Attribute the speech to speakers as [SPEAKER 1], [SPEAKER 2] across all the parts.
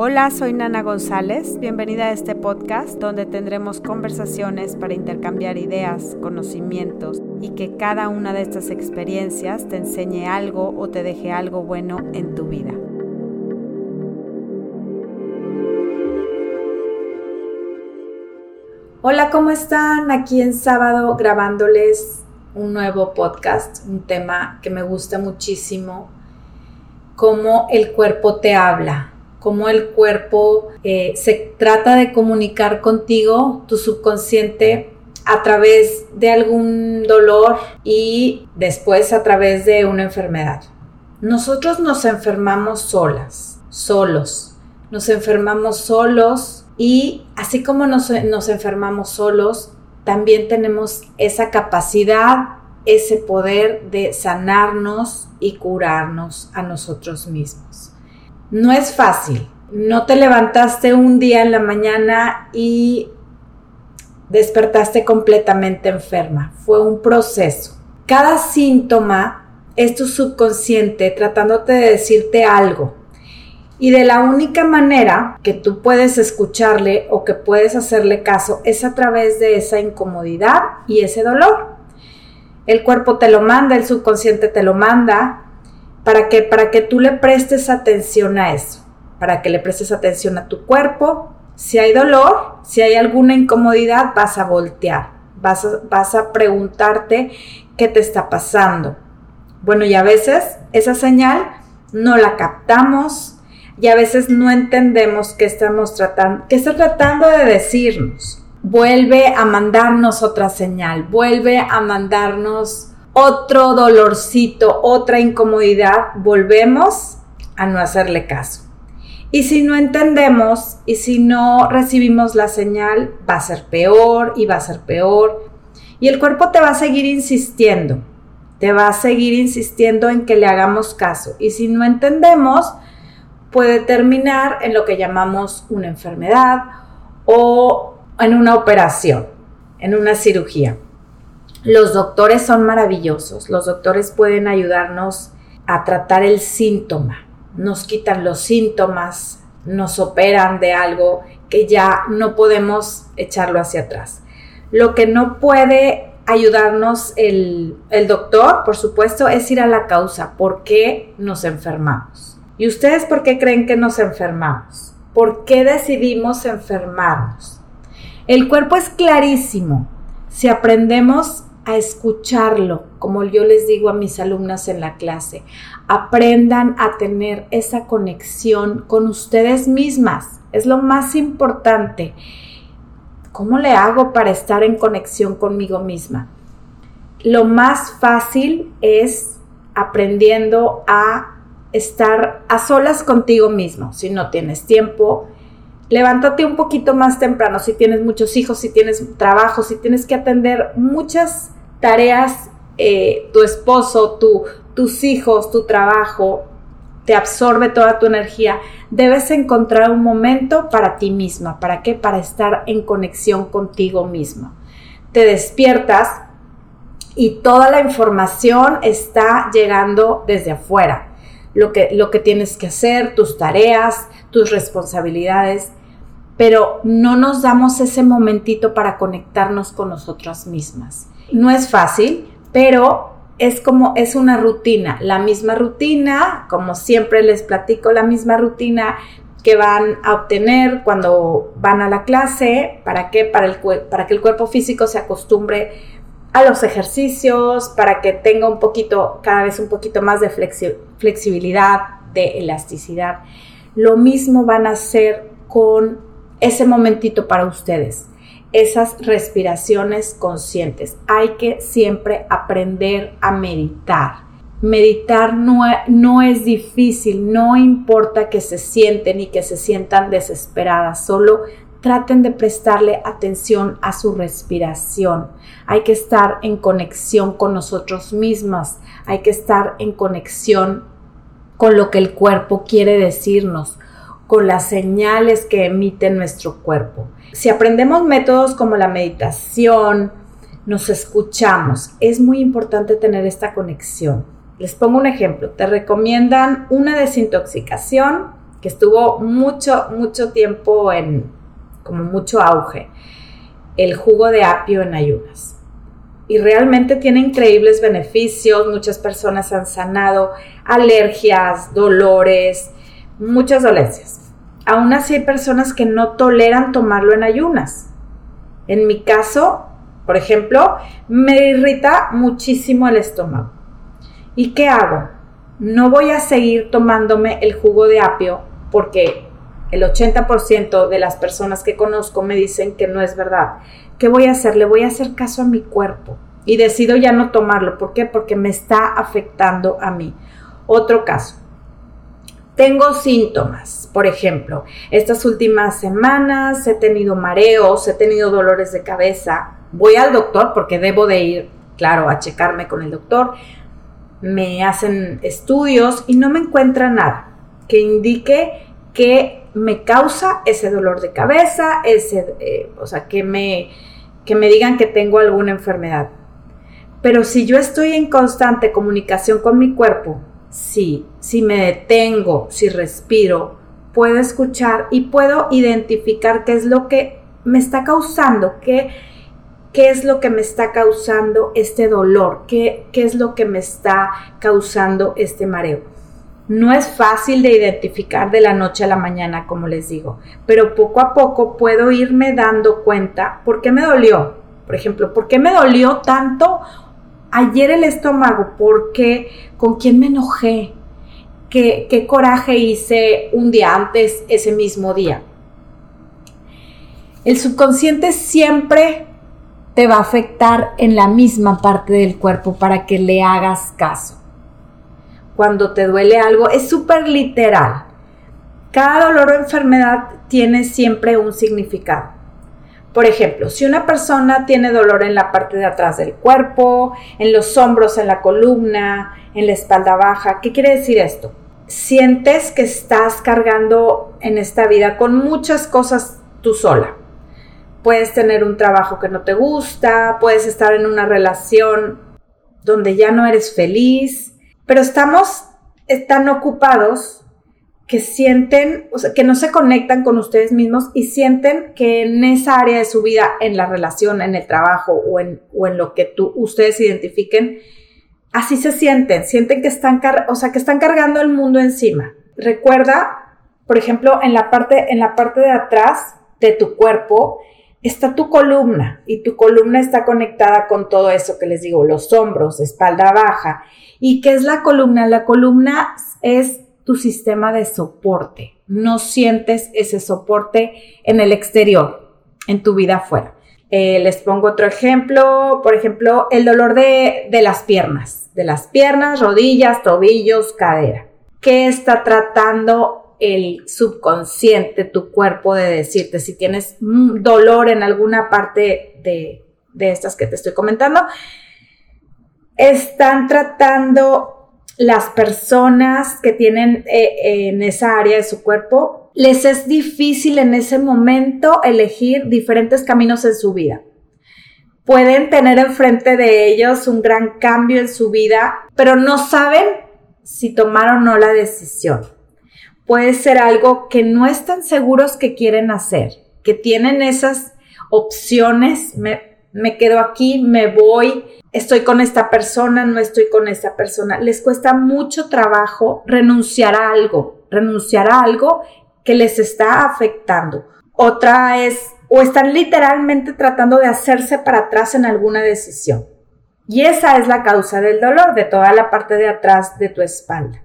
[SPEAKER 1] Hola, soy Nana González. Bienvenida a este podcast donde tendremos conversaciones para intercambiar ideas, conocimientos y que cada una de estas experiencias te enseñe algo o te deje algo bueno en tu vida.
[SPEAKER 2] Hola, ¿cómo están? Aquí en sábado grabándoles un nuevo podcast, un tema que me gusta muchísimo, cómo el cuerpo te habla cómo el cuerpo eh, se trata de comunicar contigo, tu subconsciente, a través de algún dolor y después a través de una enfermedad. Nosotros nos enfermamos solas, solos. Nos enfermamos solos y así como nos, nos enfermamos solos, también tenemos esa capacidad, ese poder de sanarnos y curarnos a nosotros mismos. No es fácil. No te levantaste un día en la mañana y despertaste completamente enferma. Fue un proceso. Cada síntoma es tu subconsciente tratándote de decirte algo. Y de la única manera que tú puedes escucharle o que puedes hacerle caso es a través de esa incomodidad y ese dolor. El cuerpo te lo manda, el subconsciente te lo manda, ¿Para que Para que tú le prestes atención a eso, para que le prestes atención a tu cuerpo. Si hay dolor, si hay alguna incomodidad, vas a voltear, vas a, vas a preguntarte qué te está pasando. Bueno, y a veces esa señal no la captamos y a veces no entendemos qué estamos tratando, qué está tratando de decirnos. Vuelve a mandarnos otra señal, vuelve a mandarnos otro dolorcito, otra incomodidad, volvemos a no hacerle caso. Y si no entendemos y si no recibimos la señal, va a ser peor y va a ser peor. Y el cuerpo te va a seguir insistiendo, te va a seguir insistiendo en que le hagamos caso. Y si no entendemos, puede terminar en lo que llamamos una enfermedad o en una operación, en una cirugía. Los doctores son maravillosos, los doctores pueden ayudarnos a tratar el síntoma, nos quitan los síntomas, nos operan de algo que ya no podemos echarlo hacia atrás. Lo que no puede ayudarnos el, doctor, por supuesto, es ir a la causa, ¿por qué nos enfermamos? ¿Y ustedes por qué creen que nos enfermamos? ¿Por qué decidimos enfermarnos? El cuerpo es clarísimo. Si aprendemos a escucharlo, como yo les digo a mis alumnas en la clase. Aprendan a tener esa conexión con ustedes mismas. Es lo más importante. ¿Cómo le hago para estar en conexión conmigo misma? Lo más fácil es aprendiendo a estar a solas contigo mismo. Si no tienes tiempo, levántate un poquito más temprano. Si tienes muchos hijos, si tienes trabajo, si tienes que atender muchas tareas, eh, tu esposo, tu, tus hijos, tu trabajo, te absorbe toda tu energía, debes encontrar un momento para ti misma. ¿Para qué? Para estar en conexión contigo mismo. Te despiertas y toda la información está llegando desde afuera. Lo que, lo que tienes que hacer, tus tareas, tus responsabilidades, pero no nos damos ese momentito para conectarnos con nosotras mismas. No es fácil, pero es como, es una rutina, la misma rutina, como siempre les platico, la misma rutina que van a obtener cuando van a la clase, ¿para qué? Para, el, para que el cuerpo físico se acostumbre a los ejercicios, para que tenga un poquito, cada vez un poquito más de flexibilidad, de elasticidad. Lo mismo van a hacer con ese momentito para ustedes esas respiraciones conscientes. Hay que siempre aprender a meditar. Meditar no, no, es difícil, no importa que se sienten y que se sientan desesperadas, solo traten de prestarle atención a su respiración. Hay que estar en conexión con nosotros mismas, hay que estar en conexión con lo que el cuerpo quiere decirnos, con las señales que emite nuestro cuerpo. Si aprendemos métodos como la meditación, nos escuchamos, es muy importante tener esta conexión. Les pongo un ejemplo, te recomiendan una desintoxicación que estuvo mucho, mucho tiempo en como mucho auge, el jugo de apio en ayunas. Y realmente tiene increíbles beneficios, muchas personas han sanado alergias, dolores, muchas dolencias. Aún así hay personas que no toleran tomarlo en ayunas. En mi caso, por ejemplo, me irrita muchísimo el estómago. ¿Y qué hago? No voy a seguir tomándome el jugo de apio porque el 80% de las personas que conozco me dicen que no es verdad. ¿Qué voy a hacer? Le voy a hacer caso a mi cuerpo y decido ya no tomarlo. ¿Por qué? Porque me está afectando a mí. Otro caso. Tengo síntomas, por ejemplo, estas últimas semanas he tenido mareos, he tenido dolores de cabeza. Voy al doctor porque debo de ir, claro, a checarme con el doctor. Me hacen estudios y no me encuentra nada que indique que me causa ese dolor de cabeza, ese, eh, o sea, que me, que me digan que tengo alguna enfermedad. Pero si yo estoy en constante comunicación con mi cuerpo, sí, si me detengo, si respiro, puedo escuchar y puedo identificar qué es lo que me está causando, qué, qué es lo que me está causando este dolor, qué, qué es lo que me está causando este mareo. No es fácil de identificar de la noche a la mañana, como les digo, pero poco a poco puedo irme dando cuenta por qué me dolió. Por ejemplo, ¿por qué me dolió tanto ayer el estómago? ¿Por qué? ¿Con quién me enojé? ¿Qué, qué coraje hice un día antes, ese mismo día? El subconsciente siempre te va a afectar en la misma parte del cuerpo para que le hagas caso cuando te duele algo, es súper literal. Cada dolor o enfermedad tiene siempre un significado. Por ejemplo, si una persona tiene dolor en la parte de atrás del cuerpo, en los hombros, en la columna, en la espalda baja, ¿qué quiere decir esto? Sientes que estás cargando en esta vida con muchas cosas tú sola. Puedes tener un trabajo que no te gusta, puedes estar en una relación donde ya no eres feliz, pero estamos tan ocupados que sienten, o sea, que no se conectan con ustedes mismos y sienten que en esa área de su vida, en la relación, en el trabajo o en, o en lo que tú, ustedes identifiquen, así se sienten, sienten que están, o sea, que están cargando el mundo encima. Recuerda, por ejemplo, en la parte, en la parte de atrás de tu cuerpo, está tu columna y tu columna está conectada con todo eso que les digo, los hombros, espalda baja. ¿Y qué es la columna? La columna es tu sistema de soporte. No sientes ese soporte en el exterior, en tu vida afuera. Eh, les pongo otro ejemplo, por ejemplo, el dolor de, de las piernas, de las piernas, rodillas, tobillos, cadera. ¿Qué está tratando el subconsciente, tu cuerpo, de decirte si tienes dolor en alguna parte de, estas que te estoy comentando. Están tratando las personas que tienen eh, en esa área de su cuerpo, les es difícil en ese momento elegir diferentes caminos en su vida. Pueden tener enfrente de ellos un gran cambio en su vida, pero no saben si tomar o no la decisión puede ser algo que no están seguros que quieren hacer, que tienen esas opciones, me, me quedo aquí, me voy, estoy con esta persona, no estoy con esta persona. Les cuesta mucho trabajo renunciar a algo, renunciar a algo que les está afectando. Otra es, o están literalmente tratando de hacerse para atrás en alguna decisión. Y esa es la causa del dolor de toda la parte de atrás de tu espalda.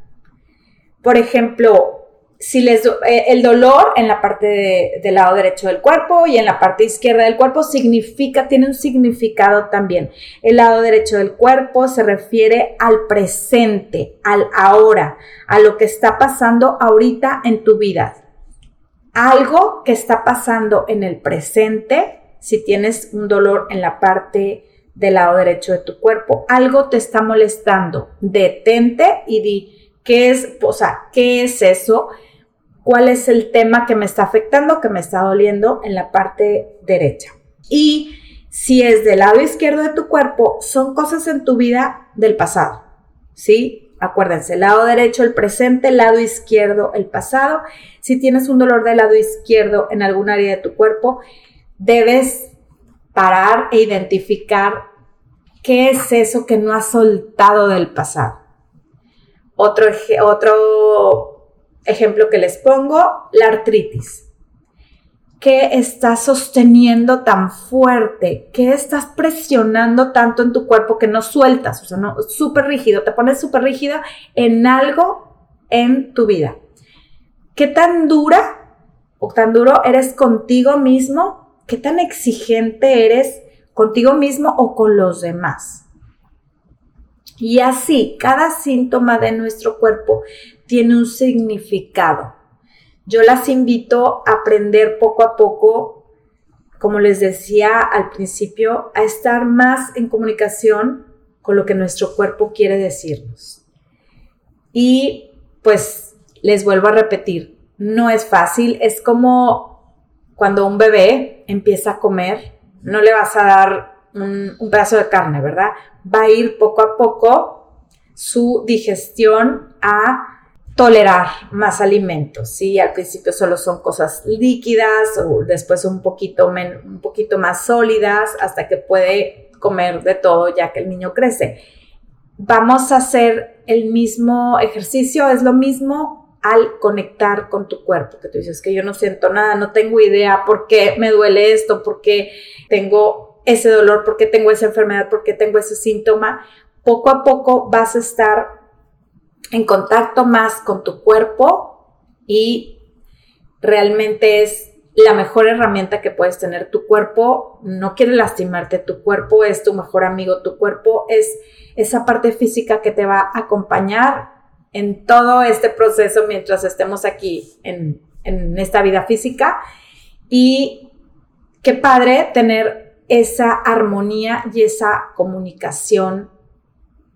[SPEAKER 2] Por ejemplo, si les, eh, el dolor en la parte del lado derecho del cuerpo y en la parte izquierda del cuerpo significa, tiene un significado también. El lado derecho del cuerpo se refiere al presente, al ahora, a lo que está pasando ahorita en tu vida. Algo que está pasando en el presente, si tienes un dolor en la parte del lado derecho de tu cuerpo, algo te está molestando, detente y di, ¿qué es, o sea, qué es eso? Cuál es el tema que me está afectando, que me está doliendo en la parte derecha. Y si es del lado izquierdo de tu cuerpo, son cosas en tu vida del pasado, ¿sí? Acuérdense, lado derecho el presente, lado izquierdo el pasado. Si tienes un dolor del lado izquierdo en algún área de tu cuerpo, debes parar e identificar qué es eso que no has soltado del pasado. Otro, otro ejemplo que les pongo, la artritis. ¿Qué estás sosteniendo tan fuerte? ¿Qué estás presionando tanto en tu cuerpo que no sueltas? O sea, no, súper rígido, te pones súper rígido en algo en tu vida. ¿Qué tan dura o tan duro eres contigo mismo? ¿Qué tan exigente eres contigo mismo o con los demás? Y así, cada síntoma de nuestro cuerpo tiene un significado. Yo las invito a aprender poco a poco, como les decía al principio, a estar más en comunicación con lo que nuestro cuerpo quiere decirnos. Y pues les vuelvo a repetir, no es fácil, es como cuando un bebé empieza a comer, no le vas a dar un, pedazo de carne, ¿verdad? Va a ir poco a poco su digestión a tolerar más alimentos, ¿sí? Al principio solo son cosas líquidas o después un poquito, un poquito más sólidas hasta que puede comer de todo ya que el niño crece. Vamos a hacer el mismo ejercicio, es lo mismo al conectar con tu cuerpo, que tú dices que yo no siento nada, no tengo idea por qué me duele esto, por qué tengo ese dolor, por qué tengo esa enfermedad, por qué tengo ese síntoma. Poco a poco vas a estar en contacto más con tu cuerpo y realmente es la mejor herramienta que puedes tener. Tu cuerpo no quiere lastimarte, tu cuerpo es tu mejor amigo, tu cuerpo es esa parte física que te va a acompañar en todo este proceso mientras estemos aquí en, esta vida física. Y qué padre tener esa armonía y esa comunicación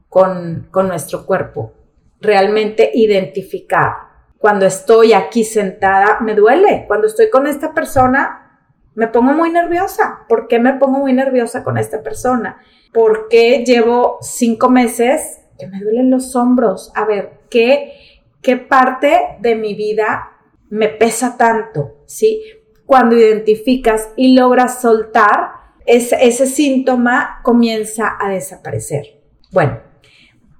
[SPEAKER 2] con, con nuestro cuerpo realmente identificar. Cuando estoy aquí sentada, me duele. Cuando estoy con esta persona, me pongo muy nerviosa. ¿Por qué me pongo muy nerviosa con esta persona? Porque llevo cinco meses que me duelen los hombros. A ver, ¿qué, qué parte de mi vida me pesa tanto? ¿Sí? Cuando identificas y logras soltar, ese síntoma comienza a desaparecer. Bueno,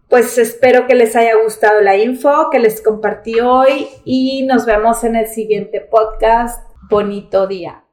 [SPEAKER 2] pues espero que les haya gustado la info que les compartí hoy y nos vemos en el siguiente podcast. Bonito día.